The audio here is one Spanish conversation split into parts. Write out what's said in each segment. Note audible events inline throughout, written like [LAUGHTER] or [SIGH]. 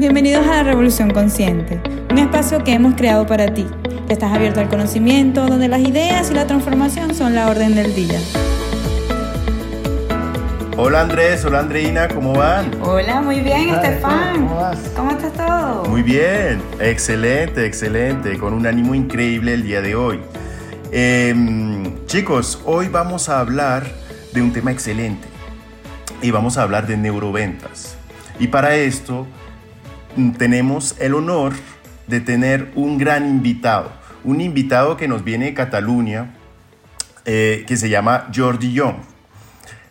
Bienvenidos a la Revolución Consciente, un espacio que hemos creado para ti, que estás abierto al conocimiento, donde las ideas y la transformación son la orden del día. Hola Andrés, hola Andreina, ¿cómo van? Hola, muy bien, Estefan. ¿Cómo, ¿Cómo estás todo? Muy bien, excelente, excelente, con un ánimo increíble el día de hoy. Em, chicos, hoy vamos a hablar de un tema excelente y vamos a hablar de neuroventas. Y para esto tenemos el honor de tener un gran invitado, un invitado que nos viene de Cataluña, eh, que se llama Jordi Young.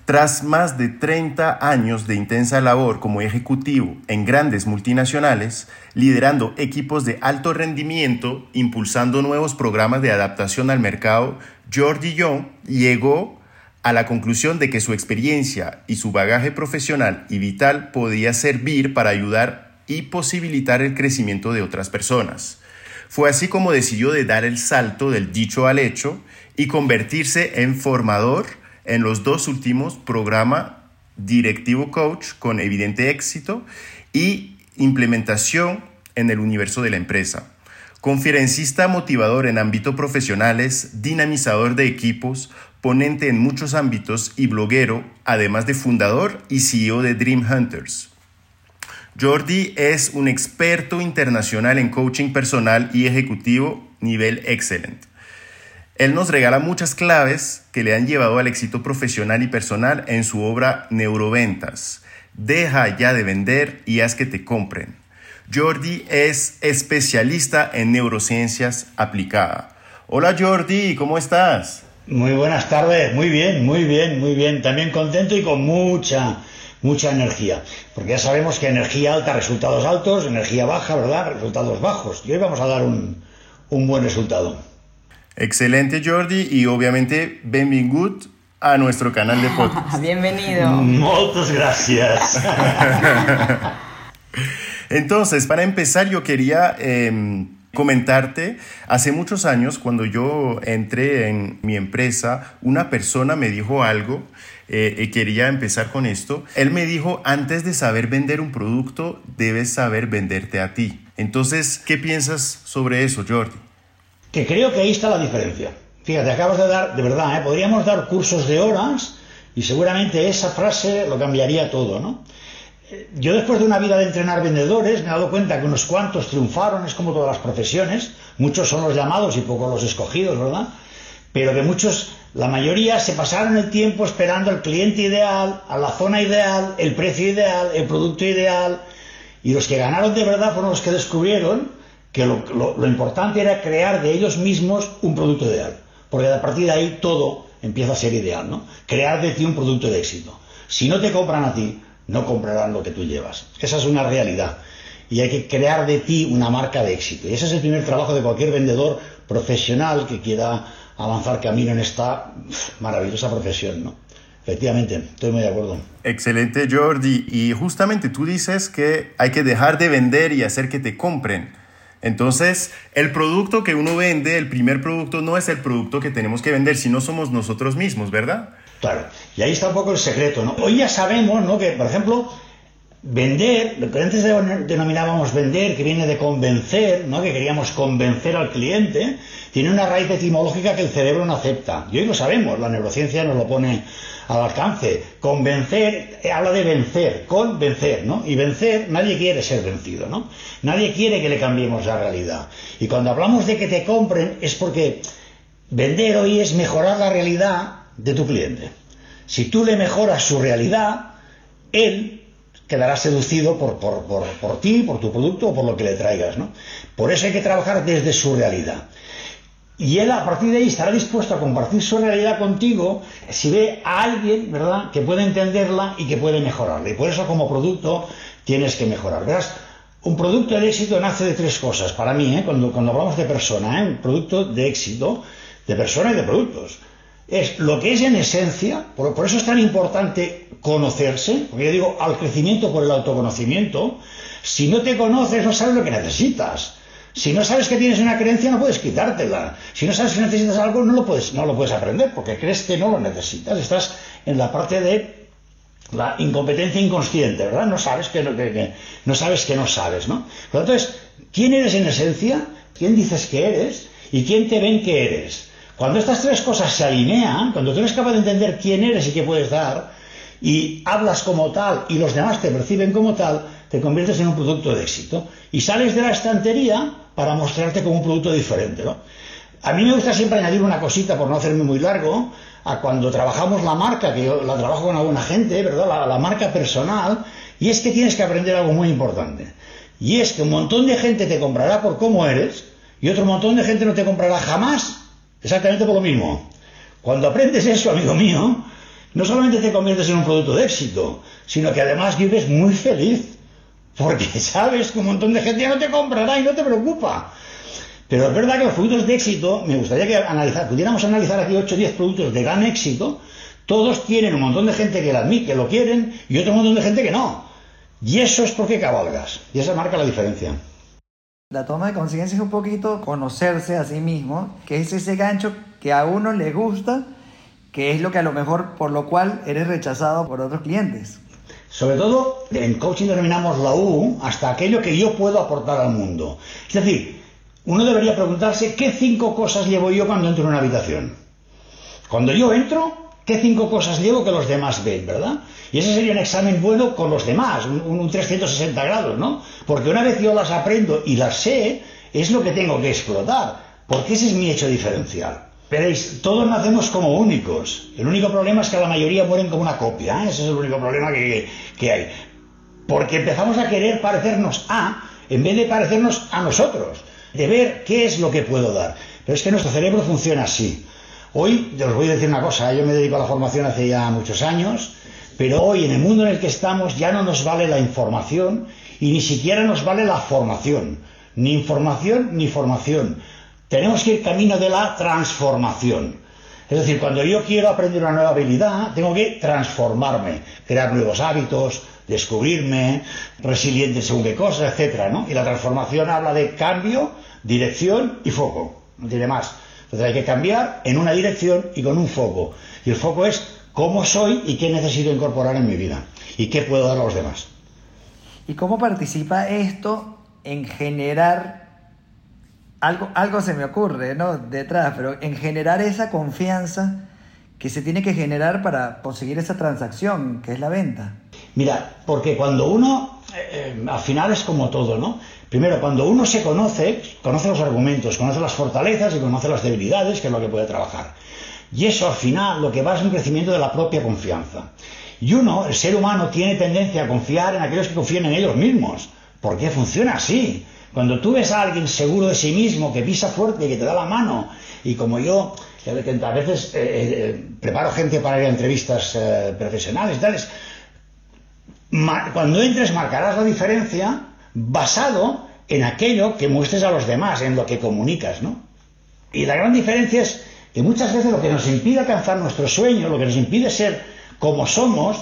Tras más de 30 años de intensa labor como ejecutivo en grandes multinacionales, liderando equipos de alto rendimiento, impulsando nuevos programas de adaptación al mercado, Jordi Young llegó a la conclusión de que su experiencia y su bagaje profesional y vital podía servir para ayudar y posibilitar el crecimiento de otras personas. Fue así como decidió de dar el salto del dicho al hecho y convertirse en formador en los dos últimos programas Directivo Coach con evidente éxito y implementación en el universo de la empresa. Conferencista motivador en ámbitos profesionales, dinamizador de equipos, ponente en muchos ámbitos y bloguero, además de fundador y CEO de Dream Hunters. Jordi es un experto internacional en coaching personal y ejecutivo nivel excelente. Él nos regala muchas claves que le han llevado al éxito profesional y personal en su obra Neuroventas. Deja ya de vender y haz que te compren. Jordi es especialista en neurociencias aplicada. Hola Jordi, ¿cómo estás? Muy buenas tardes, muy bien, muy bien, muy bien. También contento y con mucha, mucha energía. Porque ya sabemos que energía alta, resultados altos, energía baja, ¿verdad? Resultados bajos. Y hoy vamos a dar un, un buen resultado. Excelente, Jordi. Y obviamente, benvingut a nuestro canal de podcast. [LAUGHS] Bienvenido. Muchas gracias. [LAUGHS] Entonces, para empezar, yo quería... Eh, comentarte, hace muchos años cuando yo entré en mi empresa, una persona me dijo algo eh, y quería empezar con esto. Él me dijo, antes de saber vender un producto, debes saber venderte a ti. Entonces, ¿qué piensas sobre eso, Jordi? Que creo que ahí está la diferencia. Fíjate, acabas de dar, de verdad, ¿eh? podríamos dar cursos de horas y seguramente esa frase lo cambiaría todo, ¿no? yo después de una vida de entrenar vendedores me he dado cuenta que unos cuantos triunfaron, es como todas las profesiones, muchos son los llamados y pocos los escogidos, ¿verdad? Pero que muchos, la mayoría, se pasaron el tiempo esperando al cliente ideal, a la zona ideal, el precio ideal, el producto ideal, y los que ganaron de verdad fueron los que descubrieron que lo, lo importante era crear de ellos mismos un producto ideal, porque a partir de ahí todo empieza a ser ideal, ¿no? Crear de ti un producto de éxito. Si no te compran a ti, no comprarán lo que tú llevas. Esa es una realidad. Y hay que crear de ti una marca de éxito. Y ese es el primer trabajo de cualquier vendedor profesional que quiera avanzar camino en esta maravillosa profesión, ¿no? Efectivamente, estoy muy de acuerdo. Excelente, Jordi. Y justamente tú dices que hay que dejar de vender y hacer que te compren. Entonces, el producto que uno vende, el primer producto, no es el producto que tenemos que vender, sino somos nosotros mismos, ¿verdad? Claro, y ahí está un poco el secreto, ¿no? Hoy ya sabemos, ¿no? Que, por ejemplo, vender, lo que antes denominábamos vender, que viene de convencer, ¿no? Que queríamos convencer al cliente, tiene una raíz etimológica que el cerebro no acepta. Y hoy lo sabemos, la neurociencia nos lo pone al alcance. Convencer eh, habla de vencer, convencer, ¿no? Y vencer, nadie quiere ser vencido, ¿no? Nadie quiere que le cambiemos la realidad. Y cuando hablamos de que te compren es porque vender hoy es mejorar la realidad de tu cliente. Si tú le mejoras su realidad, él quedará seducido por, por, por, por, ti, por tu producto o por lo que le traigas. ¿no? Por eso hay que trabajar desde su realidad. Y él a partir de ahí estará dispuesto a compartir su realidad contigo si ve a alguien, ¿verdad?, que puede entenderla y que puede mejorarla. Y por eso como producto tienes que mejorar. Verás, un producto de éxito nace de tres cosas. Para mí, ¿eh? cuando, cuando hablamos de persona, ¿eh? un producto de éxito, de persona y de productos es lo que es en esencia, por, eso es tan importante conocerse, porque yo digo al crecimiento por el autoconocimiento, si no te conoces no sabes lo que necesitas. Si no sabes que tienes una creencia no puedes quitártela. Si no sabes que necesitas algo no lo puedes, no lo puedes aprender porque crees que no lo necesitas. Estás en la parte de la incompetencia inconsciente, ¿verdad? No sabes que no, no sabes que no sabes, ¿no? Entonces, ¿quién eres en esencia? ¿Quién dices que eres? ¿Y quién te ven que eres? Cuando estas tres cosas se alinean, cuando tú eres capaz de entender quién eres y qué puedes dar, y hablas como tal y los demás te perciben como tal, te conviertes en un producto de éxito. Y sales de la estantería para mostrarte como un producto diferente, ¿no? A mí me gusta siempre añadir una cosita, por no hacerme muy largo, a cuando trabajamos la marca, que yo la trabajo con alguna gente, ¿verdad? La, marca personal, y es que tienes que aprender algo muy importante. Y es que un montón de gente te comprará por cómo eres, y otro montón de gente no te comprará jamás, exactamente por lo mismo. Cuando aprendes eso, amigo mío, no solamente te conviertes en un producto de éxito, sino que además vives muy feliz, porque [LAUGHS] sabes que un montón de gente ya no te comprará y no te preocupa. Pero es verdad que los productos de éxito, me gustaría que analizar, pudiéramos analizar aquí 8 o 10 productos de gran éxito, todos tienen un montón de gente que, la, que lo quieren y otro montón de gente que no. Y eso es porque cabalgas. Y esa marca la diferencia. La toma de conciencia es un poquito conocerse a sí mismo, que es ese gancho que a uno le gusta, que es lo que a lo mejor por lo cual eres rechazado por otros clientes. Sobre todo, en coaching denominamos la U hasta aquello que yo puedo aportar al mundo. Es decir, uno debería preguntarse qué cinco cosas llevo yo cuando entro en una habitación. Cuando yo entro, ¿qué cinco cosas llevo que los demás ven, verdad? Y ese sería un examen bueno con los demás, un, 360 grados, ¿no? Porque una vez yo las aprendo y las sé, es lo que tengo que explotar, porque ese es mi hecho diferencial. Veréis, todos nacemos como únicos. El único problema es que la mayoría mueren como una copia. ¿eh? Ese es el único problema que hay. Porque empezamos a querer parecernos a, en vez de parecernos a nosotros de ver qué es lo que puedo dar. Pero es que nuestro cerebro funciona así. Hoy, os voy a decir una cosa, yo me dedico a la formación hace ya muchos años, pero hoy en el mundo en el que estamos ya no nos vale la información y ni siquiera nos vale la formación. Ni información ni formación. Tenemos que ir camino de la transformación. Es decir, cuando yo quiero aprender una nueva habilidad, tengo que transformarme, crear nuevos hábitos, descubrirme, resiliente según qué cosas, etcétera, ¿no? Y la transformación habla de cambio, dirección y foco, no tiene más. Entonces hay que cambiar en una dirección y con un foco. Y el foco es cómo soy y qué necesito incorporar en mi vida y qué puedo dar a los demás. ¿Y cómo participa esto en generar algo, algo se me ocurre, ¿no? Detrás, pero en generar esa confianza que se tiene que generar para conseguir esa transacción, que es la venta. Mira, porque cuando uno, eh, eh, al final es como todo, ¿no? Primero, cuando uno se conoce, conoce los argumentos, conoce las fortalezas y conoce las debilidades, que es lo que puede trabajar. Y eso al final lo que va es un crecimiento de la propia confianza. Y uno, el ser humano, tiene tendencia a confiar en aquellos que confían en ellos mismos. porque funciona así? Cuando tú ves a alguien seguro de sí mismo, que pisa fuerte, que te da la mano, y como yo, a veces eh, preparo gente para ir a entrevistas profesionales y tales, cuando entres marcarás la diferencia basado en aquello que muestres a los demás, en lo que comunicas, ¿no? Y la gran diferencia es que muchas veces lo que nos impide alcanzar nuestro sueño, lo que nos impide ser como somos,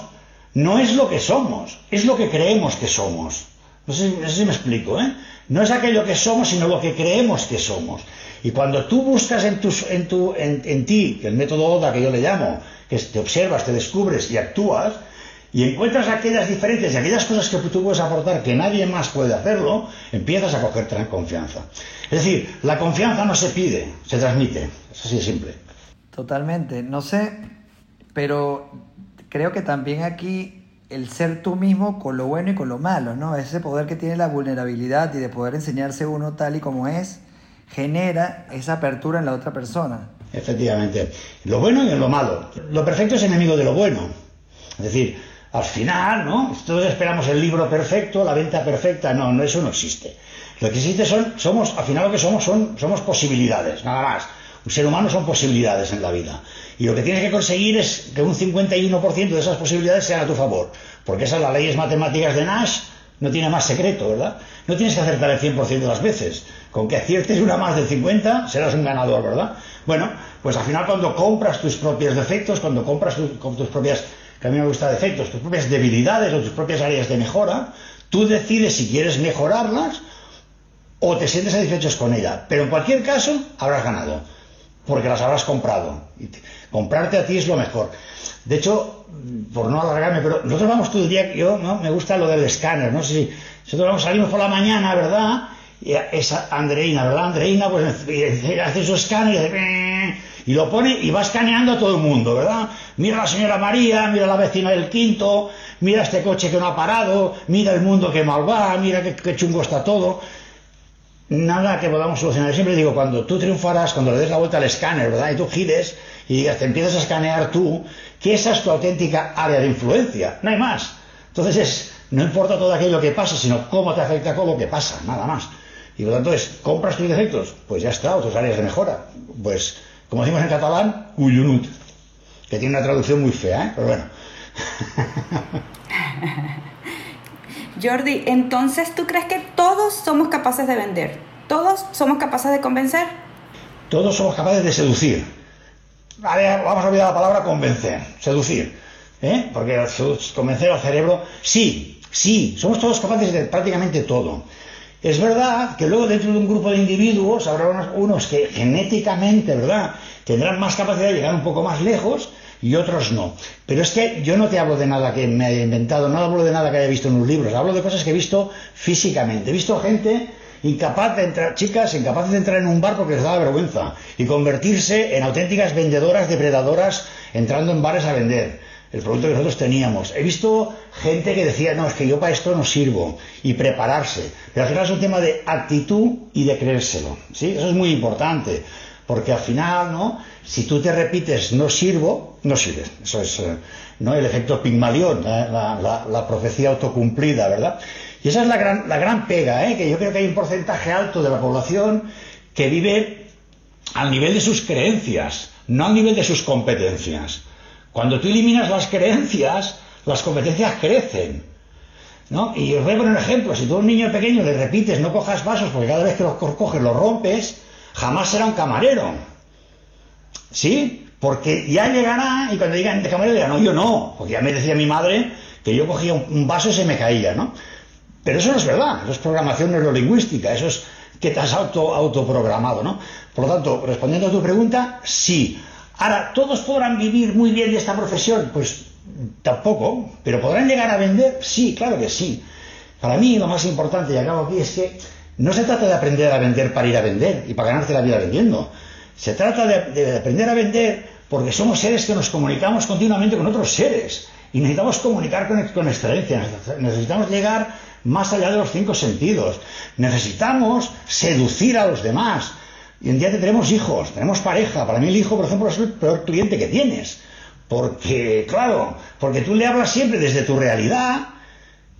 no es lo que somos, es lo que creemos que somos. No sé, si me explico, ¿eh? No es aquello que somos, sino lo que creemos que somos. Y cuando tú buscas en, tu, en ti, que el método ODA que yo le llamo, que te observas, te descubres y actúas, y encuentras aquellas diferencias y aquellas cosas que tú puedes aportar que nadie más puede hacerlo, empiezas a coger confianza. Es decir, la confianza no se pide, se transmite. Es así de simple. Totalmente. No sé, pero creo que también aquí el ser tú mismo con lo bueno y con lo malo, ¿no? Ese poder que tiene la vulnerabilidad y de poder enseñarse uno tal y como es, genera esa apertura en la otra persona. Efectivamente. Lo bueno y lo malo. Lo perfecto es enemigo de lo bueno. Es decir, al final, ¿no? Todos esperamos el libro perfecto, la venta perfecta, no, no, eso no existe. Lo que existe son, somos, al final lo que somos son, somos posibilidades, nada más. Un ser humano son posibilidades en la vida. Y lo que tienes que conseguir es que un 51% de esas posibilidades sean a tu favor. Porque esas las leyes matemáticas de Nash no tiene más secreto, ¿verdad? No tienes que acertar el 100% de las veces. Con que aciertes una más del 50, serás un ganador, ¿verdad? Bueno, pues al final cuando compras tus propios defectos, cuando compras tus propias que a mí me gusta defectos, tus propias debilidades o tus propias áreas de mejora, tú decides si quieres mejorarlas o te sientes satisfechos con ella. Pero en cualquier caso, habrás ganado, porque las habrás comprado. Comprarte a ti es lo mejor. De hecho, por no alargarme, pero nosotros vamos todo el día, yo me gusta lo del escáner, no sé si nosotros vamos, salimos por la mañana, ¿verdad? Y esa Andreina, ¿verdad? Andreina, pues [LAUGHS] hace su escáner y, y lo pone y va escaneando a todo el mundo, ¿verdad? Mira a la señora María, mira a la vecina del quinto, mira este coche que no ha parado, mira el mundo que mal va, mira qué, chungo está todo. Nada que podamos solucionar. siempre digo, cuando tú triunfarás, cuando le des la vuelta al escáner, ¿verdad? Y tú gires y digas, te empiezas a escanear tú, que esa es tu auténtica área de influencia. No hay más. Entonces es, no importa todo aquello que pasa, sino cómo te afecta con lo que pasa, nada más. Y por lo tanto es, ¿compras tus defectos? Pues ya está, otras áreas de mejora. Pues, como decimos en catalán, cuyunut, que tiene una traducción muy fea, ¿eh? pero bueno. [LAUGHS] Jordi, entonces tú crees que todos somos capaces de vender? ¿Todos somos capaces de convencer? Todos somos capaces de seducir. vamos a olvidar la palabra convencer, seducir. ¿eh? Porque convencer al cerebro, sí, sí, somos todos capaces de prácticamente todo. Es verdad que luego dentro de un grupo de individuos habrá unos, que genéticamente, ¿verdad?, tendrán más capacidad de llegar un poco más lejos y otros no. Pero es que yo no te hablo de nada que me haya inventado, no hablo de nada que haya visto en los libros, hablo de cosas que he visto físicamente. He visto gente incapaz de entrar, chicas incapaces de entrar en un bar porque les daba vergüenza y convertirse en auténticas vendedoras depredadoras entrando en bares a vender el producto que nosotros teníamos. He visto gente que decía, no, es que yo para esto no sirvo, y prepararse. Pero al final es un tema de actitud y de creérselo. ¿sí? Eso es muy importante, porque al final, ¿no? Si tú te repites, no sirvo, no sirves. Eso es eh, ¿no? el efecto Pigmalión, ¿eh? la, profecía autocumplida, ¿verdad? Y esa es la gran, la gran pega, ¿eh? que yo creo que hay un porcentaje alto de la población que vive al nivel de sus creencias, no al nivel de sus competencias. Cuando tú eliminas las creencias, las competencias crecen. ¿no? Y os voy a poner un ejemplo. Si tú a un niño pequeño le repites no cojas vasos porque cada vez que los coges los rompes, jamás será un camarero. ¿Sí? Porque ya llegará y cuando digan de camarero dirá, no, yo no. Porque ya me decía mi madre que yo cogía un, vaso y se me caía, ¿no? Pero eso no es verdad. Eso es programación neurolingüística. Eso es que te has auto, autoprogramado, ¿no? Por lo tanto, respondiendo a tu pregunta, sí. Ahora, ¿todos podrán vivir muy bien de esta profesión? Pues tampoco, pero ¿podrán llegar a vender? Sí, claro que sí. Para mí lo más importante, y acabo aquí, es que no se trata de aprender a vender para ir a vender y para ganarte la vida vendiendo. Se trata de, aprender a vender porque somos seres que nos comunicamos continuamente con otros seres y necesitamos comunicar con, con excelencia, necesitamos llegar más allá de los cinco sentidos, necesitamos seducir a los demás, y un día tenemos hijos, tenemos pareja. Para mí el hijo, por ejemplo, es el peor cliente que tienes. Porque, claro, porque tú le hablas siempre desde tu realidad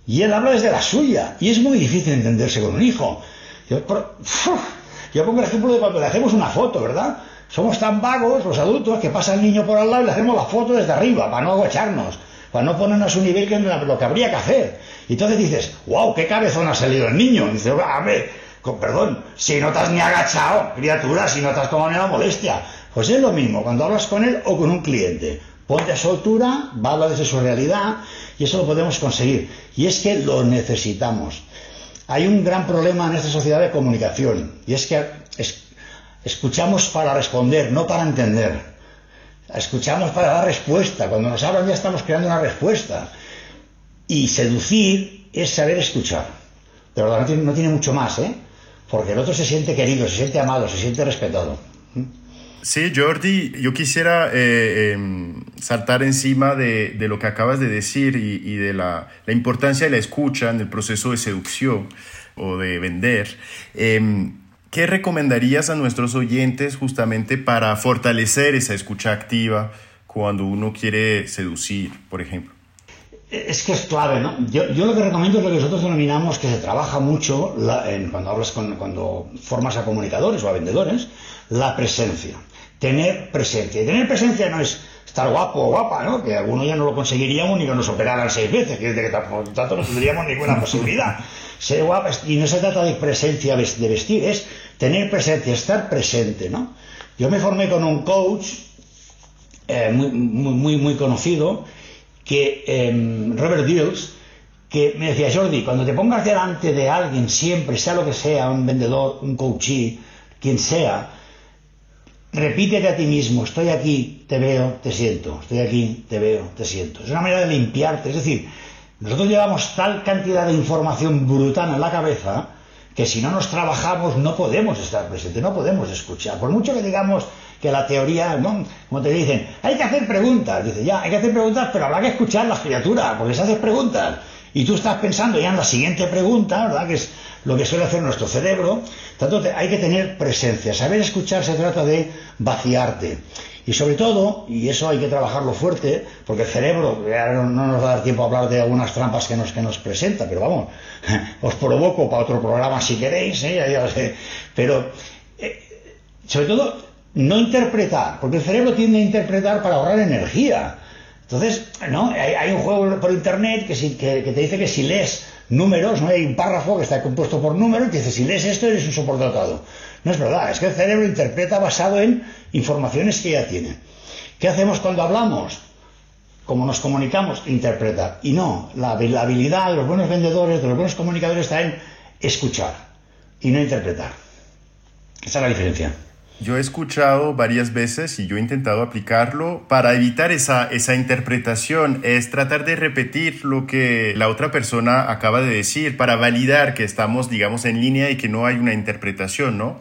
y él habla desde la suya. Y es muy difícil entenderse con un hijo. Yo, pongo el ejemplo de cuando le hacemos una foto, ¿verdad? Somos tan vagos, los adultos, que pasa el niño por al lado y le hacemos la foto desde arriba, para no agacharnos, para no ponernos a su nivel que lo que habría que hacer. Y entonces dices, wow, qué cabezón ha salido el niño. Y dices, a ver, perdón, si no te has ni agachado, criatura, si no te has tomado ni la molestia. Pues es lo mismo cuando hablas con él o con un cliente. Ponte a su altura, va a hablar desde su realidad y eso lo podemos conseguir. Y es que lo necesitamos. Hay un gran problema en esta sociedad de comunicación y es que escuchamos para responder, no para entender. Escuchamos para dar respuesta. Cuando nos hablan ya estamos creando una respuesta. Y seducir es saber escuchar. De verdad, no tiene mucho más, ¿eh? Porque el otro se siente querido, se siente amado, se siente respetado. Sí, Jordi, yo quisiera eh, em, saltar encima de, lo que acabas de decir y, de la, la, importancia de la escucha en el proceso de seducción o de vender. Em, ¿Qué recomendarías a nuestros oyentes justamente para fortalecer esa escucha activa cuando uno quiere seducir, por ejemplo? Es que es clave, ¿no? Yo, lo que recomiendo es lo que nosotros denominamos que se trabaja mucho cuando hablas con, cuando formas a comunicadores o a vendedores, la presencia. Tener presencia. Y tener presencia no es estar guapo o guapa, ¿no? Que algunos ya no lo conseguiríamos ni que nos operaran seis veces, que, que tanto no tendríamos ninguna [LAUGHS] posibilidad. Ser guapa, y no se trata de presencia de vestir, es tener presencia, estar presente, ¿no? Yo me formé con un coach eh, muy, muy, muy conocido, que em, Robert Dills, que me decía, Jordi, cuando te pongas delante de alguien siempre, sea lo que sea, un vendedor, un coachee, quien sea, repítete a ti mismo, estoy aquí, te veo, te siento, estoy aquí, te veo, te siento. Es una manera de limpiarte, es decir, nosotros llevamos tal cantidad de información brutal en la cabeza que si no nos trabajamos no podemos estar presentes, no podemos escuchar. Por mucho que digamos que la teoría, ¿no? como te dicen, hay que hacer preguntas, dice, ya, hay que hacer preguntas, pero habrá que escuchar las criaturas, porque se hacen preguntas y tú estás pensando ya en la siguiente pregunta, ¿verdad? Que es lo que suele hacer nuestro cerebro. Tanto hay que tener presencia. Saber escuchar se trata de vaciarte. Y sobre todo, y eso hay que trabajarlo fuerte, porque el cerebro, no nos va a dar tiempo a hablar de algunas trampas que nos, que nos presenta, pero vamos, [LAUGHS] os provoco para otro programa si queréis, ¿eh? pero eh, sobre todo no interpretar, porque el cerebro tiende a interpretar para ahorrar energía. Entonces, ¿no? Hay, un juego por internet que, que, te dice que si lees números, ¿no? hay un párrafo que está compuesto por números y te dice, si lees esto eres un superdotado. No es verdad, es que el cerebro interpreta basado en informaciones que ya tiene. ¿Qué hacemos cuando hablamos? Como nos comunicamos, interpretar. Y no, la, la habilidad de los buenos vendedores, de los buenos comunicadores está en escuchar y no interpretar. Esa es la diferencia. Yo he escuchado varias veces y yo he intentado aplicarlo para evitar esa, esa interpretación, es tratar de repetir lo que la otra persona acaba de decir para validar que estamos, digamos, en línea y que no hay una interpretación, ¿no?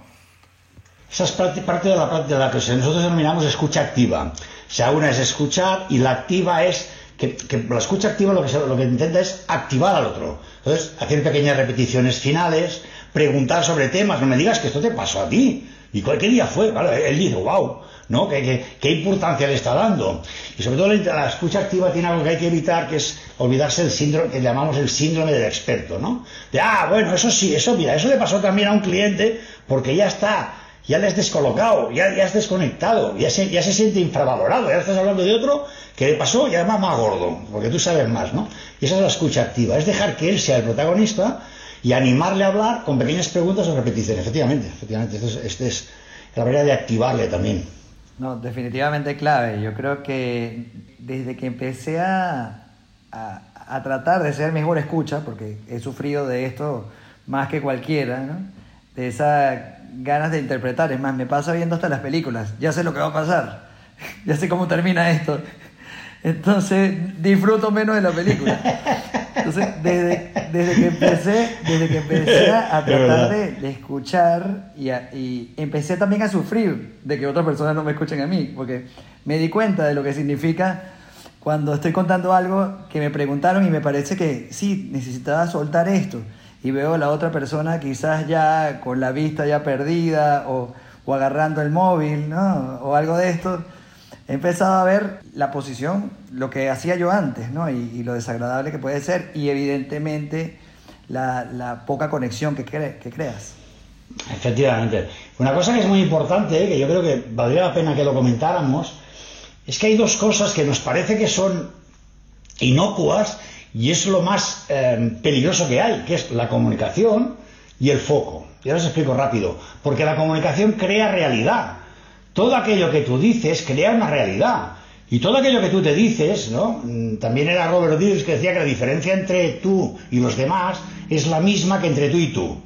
Esa es parte, de la práctica de la que nosotros denominamos escucha activa. O sea, una es escuchar y la activa es que, la escucha activa lo que, lo que intenta es activar al otro. Entonces, hacer pequeñas repeticiones finales, preguntar sobre temas, no me digas que esto te pasó a ti y cualquier día fue, ¿vale? Él dice, wow, ¿no? ¿Qué, qué, importancia le está dando? Y sobre todo la, escucha activa tiene algo que hay que evitar, que es olvidarse del síndrome, que llamamos el síndrome del experto, ¿no? De, ah, bueno, eso sí, eso, mira, eso le pasó también a un cliente porque ya está, ya le has descolocado, ya, ya has desconectado, ya se, ya se siente infravalorado, ya estás hablando de otro que le pasó y además más gordo, porque tú sabes más, ¿no? Y esa es la escucha activa, es dejar que él sea el protagonista y animarle a hablar con pequeñas preguntas o repeticiones. Efectivamente, efectivamente, esta es, es la manera de activarle también. No, definitivamente clave. Yo creo que desde que empecé a, a, tratar de ser mejor escucha, porque he sufrido de esto más que cualquiera, ¿no? de esas ganas de interpretar. Es más, me pasa viendo hasta las películas. Ya sé lo que va a pasar. [LAUGHS] ya sé cómo termina esto. Entonces disfruto menos de la película. [LAUGHS] Entonces, desde, desde, que empecé, desde que empecé a [LAUGHS] tratar de, escuchar y, y, empecé también a sufrir de que otras personas no me escuchen a mí, porque me di cuenta de lo que significa cuando estoy contando algo que me preguntaron y me parece que sí, necesitaba soltar esto. Y veo a la otra persona quizás ya con la vista ya perdida o, o agarrando el móvil, ¿no? O algo de esto he empezado a ver la posición, lo que hacía yo antes, ¿no? Y, lo desagradable que puede ser y evidentemente la, poca conexión que, que, creas. Efectivamente. Una cosa que es muy importante, que yo creo que valdría la pena que lo comentáramos, es que hay dos cosas que nos parece que son inocuas y es lo más em, peligroso que hay, que es la comunicación y el foco. Y ahora os explico rápido. Porque la comunicación crea realidad todo aquello que tú dices crea una realidad. Y todo aquello que tú te dices, ¿no? Mm, también era Robert Dills que decía que la diferencia entre tú y los demás es la misma que entre tú y tú.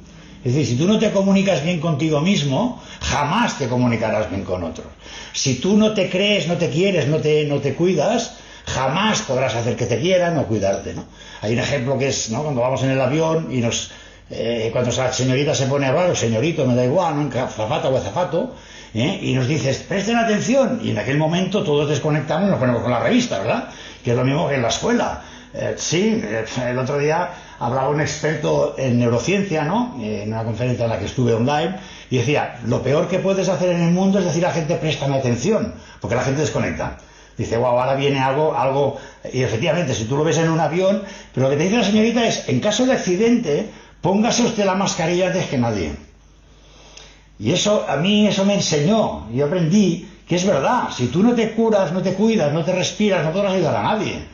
Es decir, si tú no te comunicas bien contigo mismo, jamás te comunicarás bien con otros. Si tú no te crees, no te quieres, no te, no te cuidas, jamás podrás hacer que te quieran o cuidarte, ¿no? Hay un ejemplo que es, ¿no? Cuando vamos en el avión y nos, eh, cuando la señorita se pone a hablar, o señorito, me da igual, ¿no? Zapato o zapato, ¿eh? y nos dices, presten atención, y en aquel momento todos desconectamos y nos ponemos con la revista, ¿verdad? Que es lo mismo que en la escuela. Eh, sí, eh, el otro día hablaba un experto en neurociencia, ¿no? En una conferencia en la que estuve online, y decía, lo peor que puedes hacer en el mundo es decir a la gente, préstame atención, porque la gente desconecta. Dice, wow, ahora viene algo, algo, y efectivamente, si tú lo ves en un avión, pero lo que te dice la señorita es, en caso de accidente, póngase usted la mascarilla antes que nadie. Y eso, a mí eso me enseñó, yo aprendí que es verdad, si tú no te curas, no te cuidas, no te respiras, no podrás ayudar a nadie.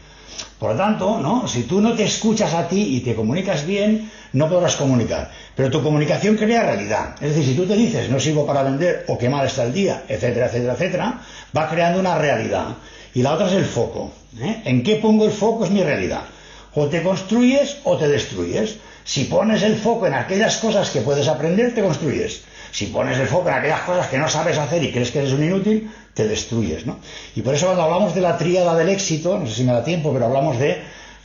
Por lo tanto, ¿no? si tú no te escuchas a ti y te comunicas bien, no podrás comunicar. Pero tu comunicación crea realidad. Es decir, si tú te dices no sirvo para vender o qué mal está el día, etcétera, etcétera, etcétera, va creando una realidad. Y la otra es el foco. ¿eh? ¿En qué pongo el foco? Es mi realidad. O te construyes o te destruyes. Si pones el foco en aquellas cosas que puedes aprender, te construyes. Si pones el foco en aquellas cosas que no sabes hacer y crees que eres un inútil, te destruyes, ¿no? Y por eso cuando hablamos de la tríada del éxito, no sé si me da tiempo, pero hablamos de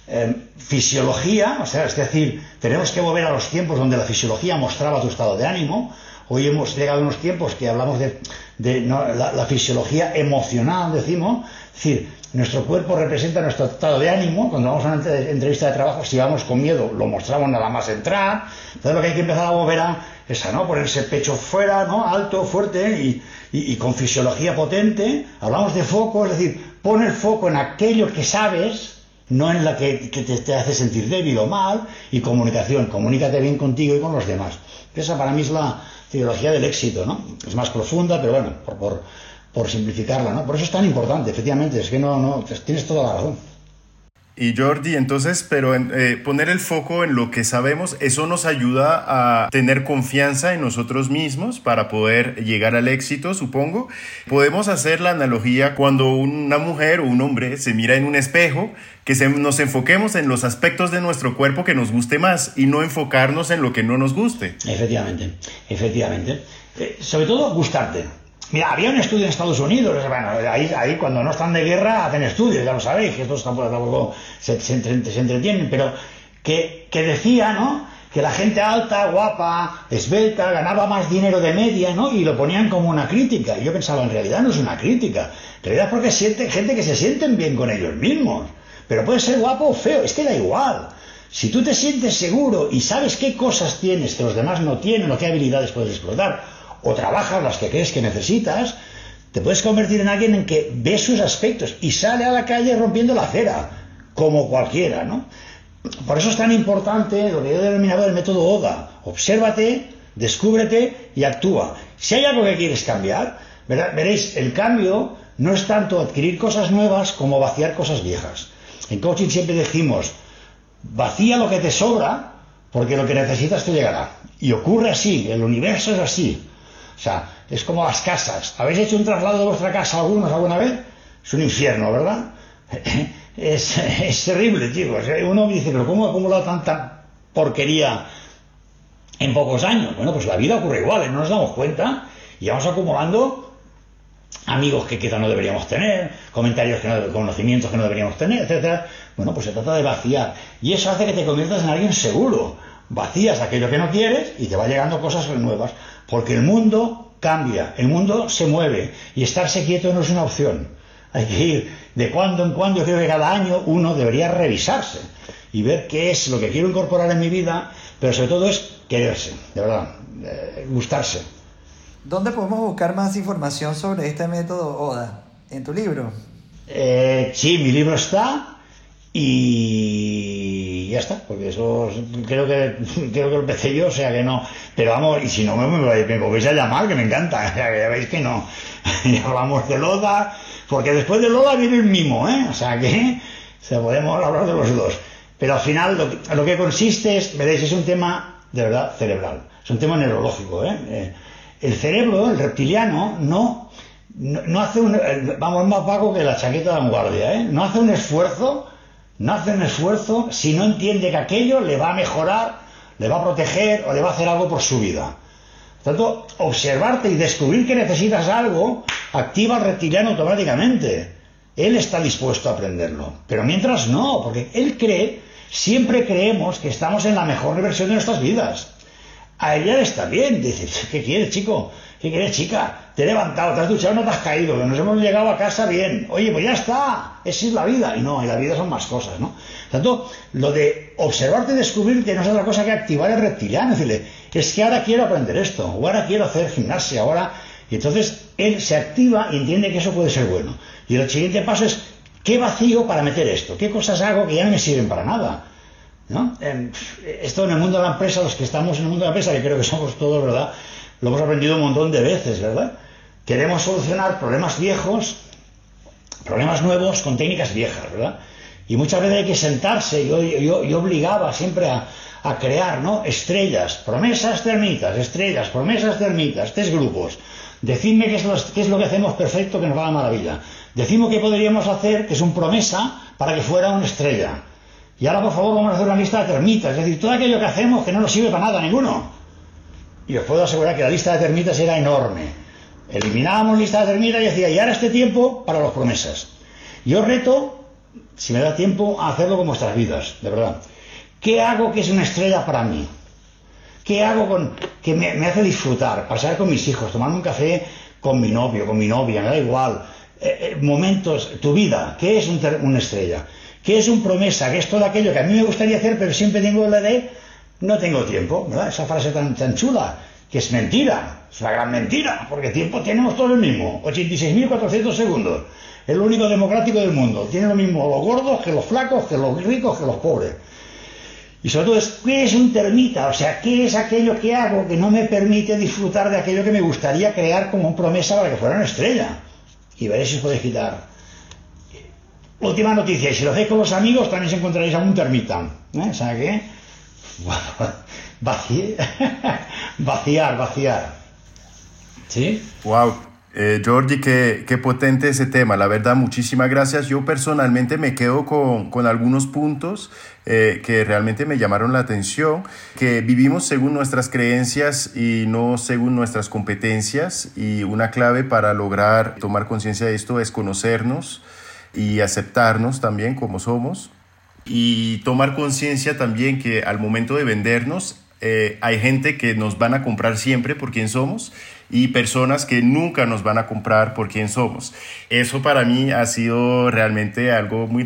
eh, fisiología, o sea, es decir, tenemos que volver a los tiempos donde la fisiología mostraba tu estado de ánimo. Hoy hemos llegado a unos tiempos que hablamos de, la, fisiología emocional, decimos, es decir, nuestro cuerpo representa nuestro estado de ánimo. Cuando vamos a una entrevista de trabajo, si vamos con miedo, lo mostramos nada más entrar. Entonces lo que hay que empezar a mover a esa, ¿no? Ponerse pecho fuera, ¿no? Alto, fuerte y, con fisiología potente. Hablamos de foco, es decir, pon el foco en aquello que sabes, no en la que, te, hace sentir débil o mal. Y comunicación, comunícate bien contigo y con los demás. Esa para mí es la fisiología del éxito, ¿no? Es más profunda, pero bueno, por, por por simplificarla, ¿no? Por eso es tan importante, efectivamente, es que no, no, tienes toda la razón. Y Jordi, entonces, pero eh, poner el foco en lo que sabemos, eso nos ayuda a tener confianza en nosotros mismos para poder llegar al éxito, supongo. Podemos hacer la analogía cuando una mujer o un hombre se mira en un espejo, que nos enfoquemos en los aspectos de nuestro cuerpo que nos guste más y no enfocarnos en lo que no nos guste. Efectivamente, efectivamente. Eh, sobre todo gustarte Mira, había un estudio en Estados Unidos, bueno, ahí, ahí cuando no están de guerra hacen estudios, ya lo sabéis, que estos tampoco, se, entretienen, pero que, que decía, ¿no? que la gente alta, guapa, esbelta, ganaba más dinero de media, ¿no? Y lo ponían como una crítica. Y yo pensaba, en realidad no es una crítica. En realidad es porque siente, gente que se sienten bien con ellos mismos. Pero puede ser guapo o feo, es que da igual. Si tú te sientes seguro y sabes qué cosas tienes que los demás no tienen o qué habilidades puedes explotar, o trabajas las que crees que necesitas, te puedes convertir en alguien en que ve sus aspectos y sale a la calle rompiendo la acera, como cualquiera, ¿no? Por eso es tan importante lo que yo he denominado el método ODA. Obsérvate, descúbrete y actúa. Si hay algo que quieres cambiar, veréis, el cambio no es tanto adquirir cosas nuevas como vaciar cosas viejas. En coaching siempre decimos, vacía lo que te sobra, porque lo que necesitas te llegará. Y ocurre así, el universo es así. O sea, es como las casas. ¿Habéis hecho un traslado de vuestra casa algunos alguna vez? Es un infierno, ¿verdad? [LAUGHS] Es, terrible, chicos. Uno dice, pero ¿cómo ha acumulado tanta porquería en pocos años? Bueno, pues la vida ocurre igual, ¿eh? no nos damos cuenta y vamos acumulando amigos que quizá no deberíamos tener, comentarios que no, conocimientos que no deberíamos tener, etcétera. Bueno, pues se trata de vaciar. Y eso hace que te conviertas en alguien seguro. Vacías aquello que no quieres y te va llegando cosas nuevas. Porque el mundo cambia, el mundo se mueve y estarse quieto no es una opción. Hay que ir de cuando en cuando, yo creo que cada año uno debería revisarse y ver qué es lo que quiero incorporar en mi vida, pero sobre todo es quererse, de verdad, eh, gustarse. ¿Dónde podemos buscar más información sobre este método ODA? ¿En tu libro? Eh, sí, mi libro está y ya está, porque eso creo que creo que lo empecé yo, o sea que no. Pero vamos, y si no me, me, volvéis a llamar, que me encanta, [LAUGHS] ya veis que no. [LAUGHS] y hablamos de Loda, porque después de Loda viene el mimo, ¿eh? O sea que se podemos hablar de los dos. Pero al final lo, que consiste es, veréis, es un tema de verdad cerebral, es un tema neurológico, ¿eh? eh el cerebro, el reptiliano, no, no, hace un, vamos, más vago que la chaqueta de vanguardia, ¿eh? No hace un esfuerzo no hace un esfuerzo si no entiende que aquello le va a mejorar, le va a proteger o le va a hacer algo por su vida. Por tanto, observarte y descubrir que necesitas algo activa al reptiliano automáticamente. Él está dispuesto a aprenderlo. Pero mientras no, porque él cree, siempre creemos que estamos en la mejor versión de nuestras vidas. A él ya está bien. Dice, ¿qué quieres, chico? ¿Qué quieres, chica? Te he levantado, te has duchado, no te has caído, nos hemos llegado a casa bien. Oye, pues ya está, esa es la vida. Y no, y la vida son más cosas, ¿no? Tanto, lo de observarte y descubrirte no es otra cosa que activar el reptiliano. Decirle, es que ahora quiero aprender esto, o ahora quiero hacer gimnasia, ahora... Y entonces él se activa y entiende que eso puede ser bueno. Y el siguiente paso es, ¿qué vacío para meter esto? ¿Qué cosas hago que ya no me sirven para nada? ¿No? Em, esto en el mundo de la empresa, los que estamos en el mundo de la empresa, que creo que somos todos, ¿verdad? Lo hemos aprendido un montón de veces, ¿verdad? Queremos solucionar problemas viejos, problemas nuevos con técnicas viejas, ¿verdad? Y muchas veces hay que sentarse, yo, yo, obligaba siempre a, crear, ¿no? Estrellas, promesas, termitas, estrellas, promesas, termitas, tres grupos. Decidme qué es, lo, qué es lo que hacemos perfecto que nos va a maravilla. Decimos qué podríamos hacer, que es un promesa, para que fuera una estrella. Y ahora, por favor, vamos a hacer una lista de termitas, es decir, todo aquello que hacemos que no nos sirve para nada ninguno. y os puedo asegurar que la lista de termitas era enorme. Eliminábamos lista de termitas y decía, y ahora este tiempo para las promesas. Yo reto, si me da tiempo, a hacerlo con vuestras vidas, de verdad. ¿Qué hago que es una estrella para mí? ¿Qué hago con que me, hace disfrutar? Pasar con mis hijos, tomar un café con mi novio, con mi novia, me da igual. Eh, eh, momentos, tu vida, ¿qué es una estrella? ¿Qué es un promesa? ¿Qué es todo aquello que a mí me gustaría hacer, pero siempre tengo la de no tengo tiempo? ¿verdad? Esa frase tan, tan chula, que es mentira, es una gran mentira, porque tiempo tenemos todo el mismo, 86.400 segundos. Es lo único democrático del mundo. Tiene lo mismo los gordos que los flacos, que los ricos, que los pobres. Y sobre todo ¿qué es un termita? O sea, ¿qué es aquello que hago que no me permite disfrutar de aquello que me gustaría crear como promesa para que fuera una estrella? Y veréis si os podéis quitar. Última noticia, y si lo hacéis con los amigos también se encontraréis a un termita. ¿eh? O sea que... vaciar, vaciar. ¿Sí? Wow. Eh, Jordi, qué, qué, potente ese tema, la verdad, muchísimas gracias. Yo personalmente me quedo con, con algunos puntos eh, que realmente me llamaron la atención, que vivimos según nuestras creencias y no según nuestras competencias y una clave para lograr tomar conciencia de esto es conocernos y aceptarnos también como somos y tomar conciencia también que al momento de vendernos eh, hay gente que nos van a comprar siempre por quien somos y personas que nunca nos van a comprar por quién somos. Eso para mí ha sido realmente algo muy,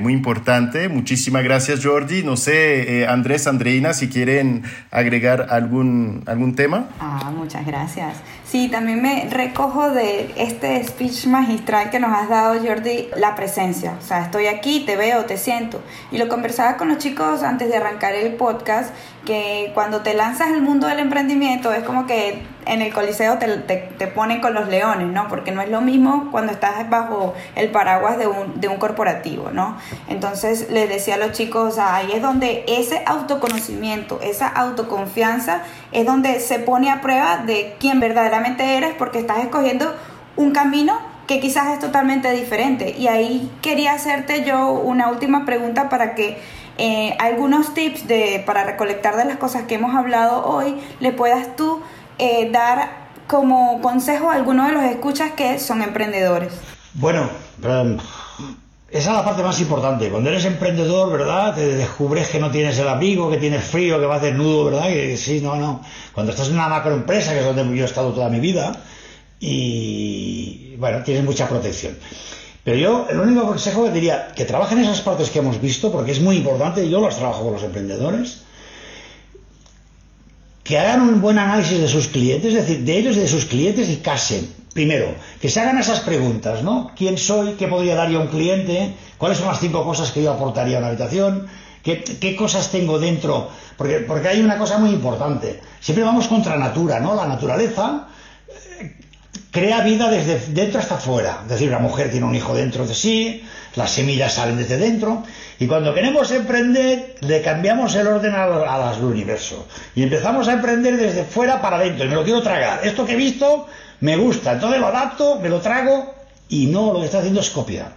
muy importante. Muchísimas gracias Jordi. No sé, eh, Andrés, Andreina, si quieren agregar algún, algún tema. Ah, muchas gracias. Sí, también me recojo de este speech magistral que nos has dado, Jordi, la presencia. O sea, estoy aquí, te veo, te siento. Y lo conversaba con los chicos antes de arrancar el podcast, que cuando te lanzas al mundo del emprendimiento es como que en el coliseo te, te, ponen con los leones, ¿no? Porque no es lo mismo cuando estás bajo el paraguas de un, de un corporativo, ¿no? Entonces les decía a los chicos, ahí es donde ese autoconocimiento, esa autoconfianza es donde se pone a prueba de quién verdaderamente eres porque estás escogiendo un camino que quizás es totalmente diferente. Y ahí quería hacerte yo una última pregunta para que eh, algunos tips de, para recolectar de las cosas que hemos hablado hoy le puedas tú eh, dar como consejo a algunos de los escuchas que son emprendedores? Bueno, esa es la parte más importante. Cuando eres emprendedor, ¿verdad? Te descubres que no tienes el abrigo, que tienes frío, que vas desnudo, ¿verdad? Que sí, no, no. Cuando estás en una macroempresa, que es donde yo he estado toda mi vida, y bueno, tienes mucha protección. Pero yo, el único consejo que diría, que trabajen esas partes que hemos visto, porque es muy importante, yo las trabajo con los emprendedores, que hagan un buen análisis de sus clientes, es decir, de ellos y de sus clientes y casen. Primero, que se hagan esas preguntas, ¿no? ¿Quién soy? ¿Qué podría dar yo a un cliente? ¿Cuáles son las cinco cosas que yo aportaría a una habitación? ¿Qué, cosas tengo dentro? Porque, porque hay una cosa muy importante. Siempre vamos contra natura, ¿no? La naturaleza eh, crea vida desde dentro hasta afuera. Es decir, una mujer tiene un hijo dentro de sí, las semillas salen desde dentro, y cuando queremos emprender, le cambiamos el orden al, universo. Y empezamos a emprender desde fuera para adentro. Y me lo quiero tragar. Esto que he visto me gusta. Entonces lo adapto, me lo trago y no lo que está haciendo es copiar.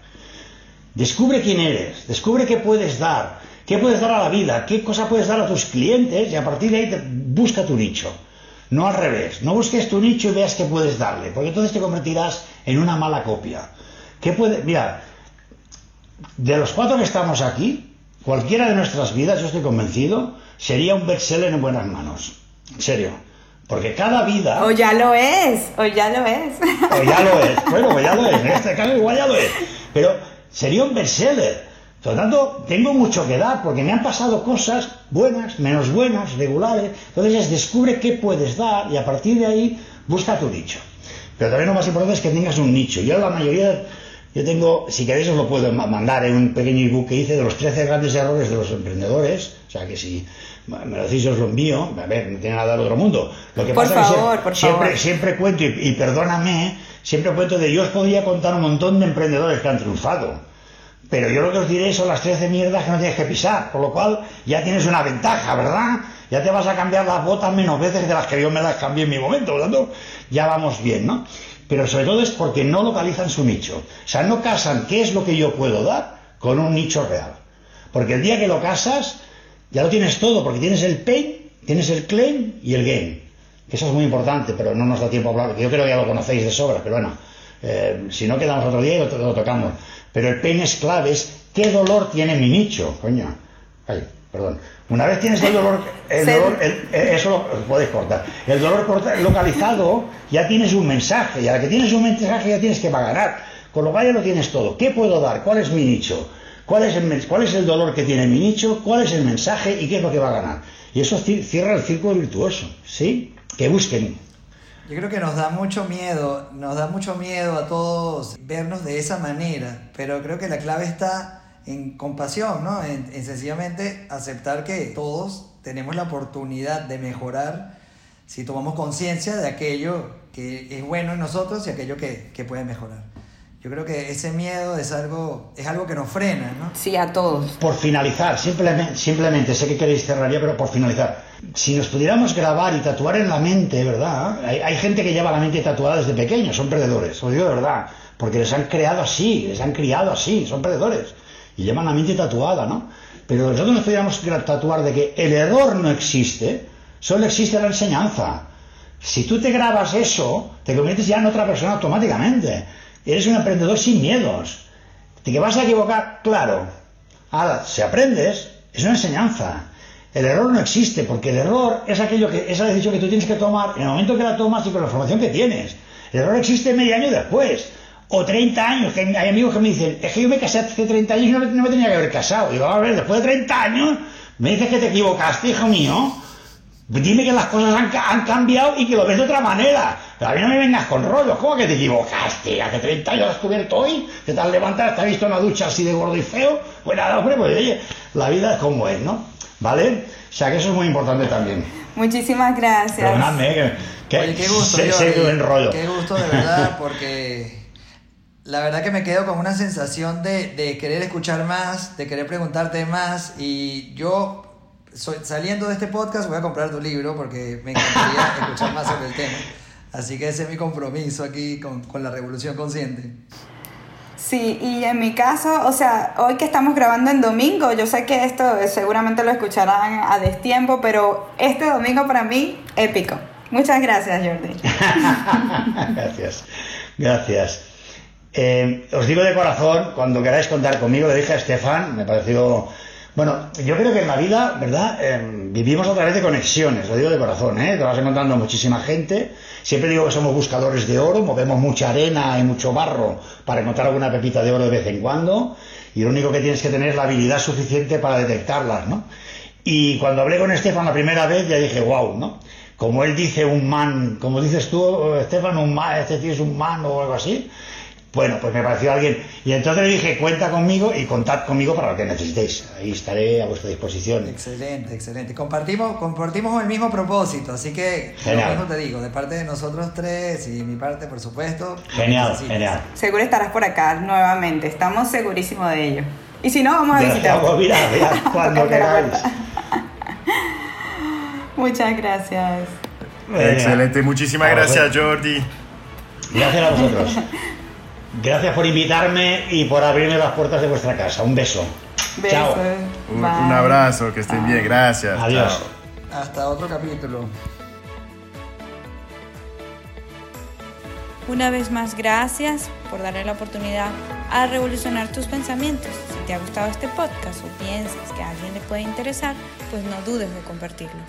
Descubre quién eres. Descubre qué puedes dar. ¿Qué puedes dar a la vida? ¿Qué cosa puedes dar a tus clientes? Y a partir de ahí busca tu nicho. No al revés. No busques tu nicho y veas qué puedes darle. Porque entonces te convertirás en una mala copia. ¿Qué puede? Mira, de los cuatro que estamos aquí, cualquiera de nuestras vidas, yo estoy convencido, sería un bestseller en buenas manos. En serio. Porque cada vida. O ya lo es, o ya lo es. O ya lo es. [LAUGHS] Bueno, pues ya lo es. En este caso igual ya lo es. Pero sería un bestseller. Por lo tanto, tengo mucho que dar porque me han pasado cosas buenas, menos buenas, regulares. Entonces, descubre qué puedes dar y a partir de ahí busca tu nicho. Pero también lo más importante es que tengas un nicho. Yo la mayoría yo tengo, si queréis os lo puedo mandar en un pequeño ebook que hice de los 13 grandes errores de los emprendedores, o sea que si me lo decís os lo envío, a ver, no tiene nada del otro mundo. Lo que por pasa favor, que por siempre, favor. siempre cuento, y, perdóname, siempre cuento de yo os podría contar un montón de emprendedores que han triunfado, pero yo lo que os diré son las 13 mierdas que no tienes que pisar, por lo cual ya tienes una ventaja, ¿verdad? Ya te vas a cambiar las botas menos veces de las que yo me las cambié en mi momento, por lo tanto, ya vamos bien, ¿no? pero sobre todo es porque no localizan su nicho. O sea, no casan qué es lo que yo puedo dar con un nicho real. Porque el día que lo casas, ya lo tienes todo, porque tienes el pain, tienes el claim y el gain. Eso es muy importante, pero no nos da tiempo a hablar. Yo creo que ya lo conocéis de sobra, pero bueno, eh, si no quedamos otro día y lo, tocamos. Pero el peine es clave, es qué dolor tiene mi nicho, coño. Ay, perdón. Una vez tienes el dolor, el dolor eh, eso lo, puedes cortar. El dolor localizado, ya tienes un mensaje, y a la que tienes un mensaje ya tienes que pagar. Con lo cual ya lo tienes todo. ¿Qué puedo dar? ¿Cuál es mi nicho? ¿Cuál es, el, ¿Cuál es el dolor que tiene mi nicho? ¿Cuál es el mensaje? ¿Y qué es lo que va a ganar? Y eso cierra el círculo virtuoso, ¿sí? Que busquen. Yo creo que nos da mucho miedo, nos da mucho miedo a todos vernos de esa manera, pero creo que la clave está en compasión, ¿no? En, sencillamente aceptar que todos tenemos la oportunidad de mejorar si tomamos conciencia de aquello que es bueno en nosotros y aquello que, que puede mejorar. Yo creo que ese miedo es algo, es algo que nos frena, ¿no? Sí, a todos. Por finalizar, simplemente, simplemente sé que queréis cerrar pero por finalizar. Si nos pudiéramos grabar y tatuar en la mente, ¿verdad? Hay, hay gente que lleva la mente tatuada desde pequeños, son perdedores, os digo de verdad, porque les han creado así, les han criado así, son perdedores. Y llevan la mente tatuada, ¿no? Pero nosotros nos pudiéramos tatuar de que el error no existe, solo existe la enseñanza. Si tú te grabas eso, te conviertes ya en otra persona automáticamente. Eres un emprendedor sin miedos. ¿De que vas a equivocar? Claro. Ahora, si aprendes, es una enseñanza. El error no existe, porque el error es aquello que, esa decisión que tú tienes que tomar en el momento que la tomas y con la información que tienes. El error existe medio año después. O 30 años, que hay amigos que me dicen, es que yo me casé hace 30 años y no me, no me tenía que haber casado. Digo, a ver, después de 30 años, me dices que te equivocaste, hijo mío. Dime que las cosas han, cambiado y que lo ves de otra manera. Pero a mí no me vengas con rollos. ¿Cómo que te equivocaste? Hace 30 años has descubierto hoy que te has levantado, te has visto en la ducha así de gordo y feo. Pues nada, hombre, pues oye, la vida es como es, ¿no? ¿Vale? O sea que eso es muy importante también. Muchísimas gracias. Perdóname, que, que oye, qué gusto, que rollo. Qué gusto, de verdad, porque la verdad que me quedo con una sensación de, de querer escuchar más, de querer preguntarte más. Y yo saliendo de este podcast voy a comprar tu libro porque me encantaría [LAUGHS] escuchar más sobre el tema. Así que ese es mi compromiso aquí con, con, la revolución consciente. Sí, y en mi caso, o sea, hoy que estamos grabando en domingo, yo sé que esto seguramente lo escucharán a destiempo, pero este domingo para mí, épico. Muchas gracias, Jordi. [LAUGHS] gracias, gracias. Eh, os digo de corazón, cuando queráis contar conmigo, le dije a Estefan, me pareció bueno, yo creo que en la vida, ¿verdad? Em, vivimos a través de conexiones, lo digo de corazón, ¿eh? Te vas encontrando muchísima gente. Siempre digo que somos buscadores de oro, movemos mucha arena y mucho barro para encontrar alguna pepita de oro de vez en cuando. Y lo único que tienes que tener es la habilidad suficiente para detectarlas, ¿no? Y cuando hablé con Estefan la primera vez, ya dije, wow, ¿no? Como él dice un man, como dices tú, Estefan, un man, este tío es un man o algo así. Bueno, pues me pareció alguien. Y entonces le dije, cuenta conmigo y contad conmigo para lo que necesitéis. Ahí estaré a vuestra disposición. Excelente, excelente. Compartimos, compartimos el mismo propósito, así que genial. lo mismo te digo, de parte de nosotros tres y mi parte, por supuesto. Genial, genial. Seguro estarás por acá nuevamente, estamos segurísimos de ello. Y si no, vamos a visitar. Mira, mira, [LAUGHS] cuando queráis. Muchas gracias. Excelente, muchísimas gracias, Jordi. Gracias a vosotros. [LAUGHS] Gracias por invitarme y por abrirme las puertas de vuestra casa. Un beso. Chao. Un, abrazo, que estén bien. Gracias. Adiós. Hasta otro capítulo. Una vez más, gracias por darle la oportunidad a revolucionar tus pensamientos. Si te ha gustado este podcast o piensas que a alguien le puede interesar, pues no dudes de compartirlo.